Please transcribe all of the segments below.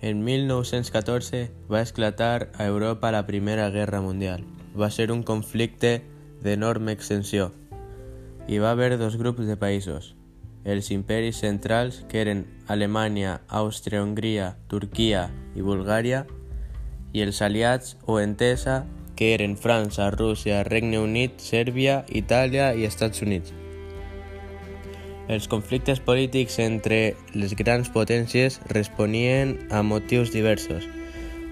En 1914 va esclatar a Europa la Primera Guerra Mundial. Va ser un conflicte d'enorme extensió. Hi va haver dos grups de països, els imperis centrals, que eren Alemanya, Àustria, Hongria, Turquia i Bulgària, i els aliats o entesa, que eren França, Rússia, Regne Unit, Sèrbia, Itàlia i Estats Units. Els conflictes polítics entre les grans potències responien a motius diversos.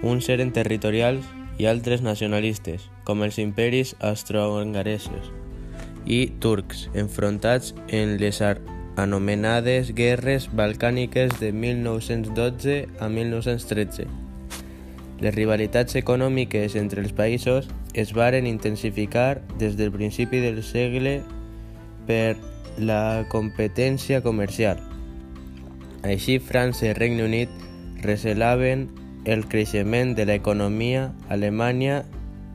Uns eren territorials i altres nacionalistes, com els imperis austro-hongaresos i turcs, enfrontats en les anomenades guerres balcàniques de 1912 a 1913. Les rivalitats econòmiques entre els països es varen intensificar des del principi del segle per la competència comercial. Així, França i Regne Unit recelaven el creixement de l'economia alemanya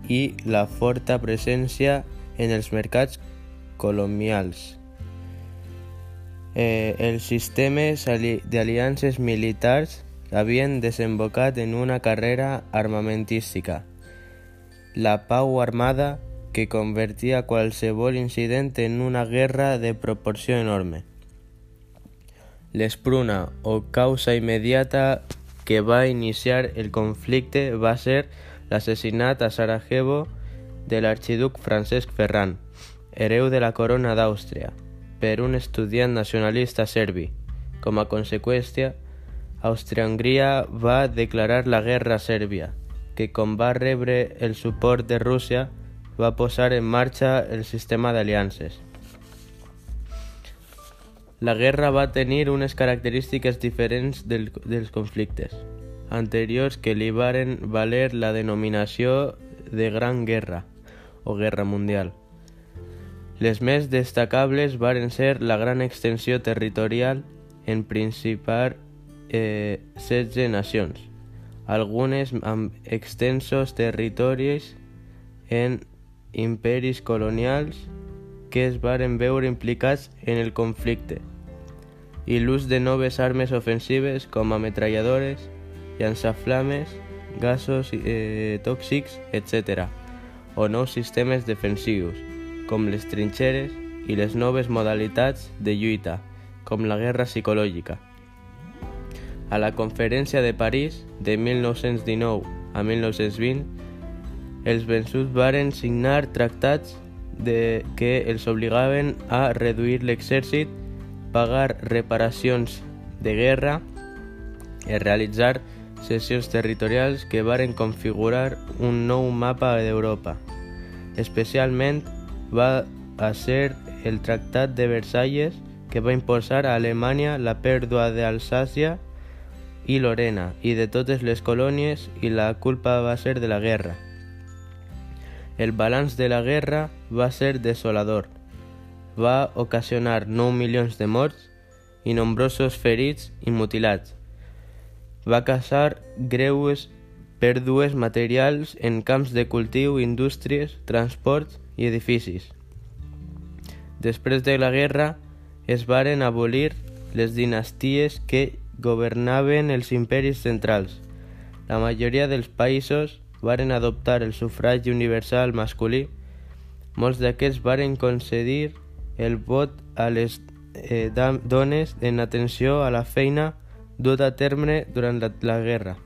i la forta presència en els mercats colonials. Eh, els sistemes d'aliances militars havien desembocat en una carrera armamentística. La pau armada que convertia qualsevol incident en una guerra de proporció enorme. L'espruna o causa immediata que va iniciar el conflicte va ser l'assassinat a Sarajevo de l'arxiduc Francesc Ferran, hereu de la corona d'Àustria, per un estudiant nacionalista serbi. Com a conseqüència, Àustria-Hongria va declarar la guerra a Sèrbia, que com va el suport de Rússia, va posar en marxa el sistema d'aliances. La guerra va tenir unes característiques diferents del, dels conflictes anteriors que li varen valer la denominació de Gran Guerra o Guerra Mundial. Les més destacables varen ser la gran extensió territorial en principar eh, 16 nacions, algunes amb extensos territoris en imperis colonials que es varen veure implicats en el conflicte i l'ús de noves armes ofensives com ametralladores, llançaflames, gasos eh, tòxics, etc., o nous sistemes defensius, com les trinxeres i les noves modalitats de lluita, com la guerra psicològica. A la Conferència de París de 1919 a 1920 els vençuts varen signar tractats de que els obligaven a reduir l'exèrcit, pagar reparacions de guerra i realitzar cessions territorials que varen configurar un nou mapa d'Europa. Especialment va a ser el Tractat de Versalles que va imposar a Alemanya la pèrdua d'Alsàcia i Lorena i de totes les colònies i la culpa va ser de la guerra. El balanç de la guerra va ser desolador. Va ocasionar 9 milions de morts i nombrosos ferits i mutilats. Va causar greues pèrdues materials en camps de cultiu, indústries, transports i edificis. Després de la guerra es varen abolir les dinasties que governaven els imperis centrals. La majoria dels països varen adoptar el sufragi universal masculí, molts d'aquests varen concedir el vot a les eh, dones en atenció a la feina duta a terme durant la, la guerra.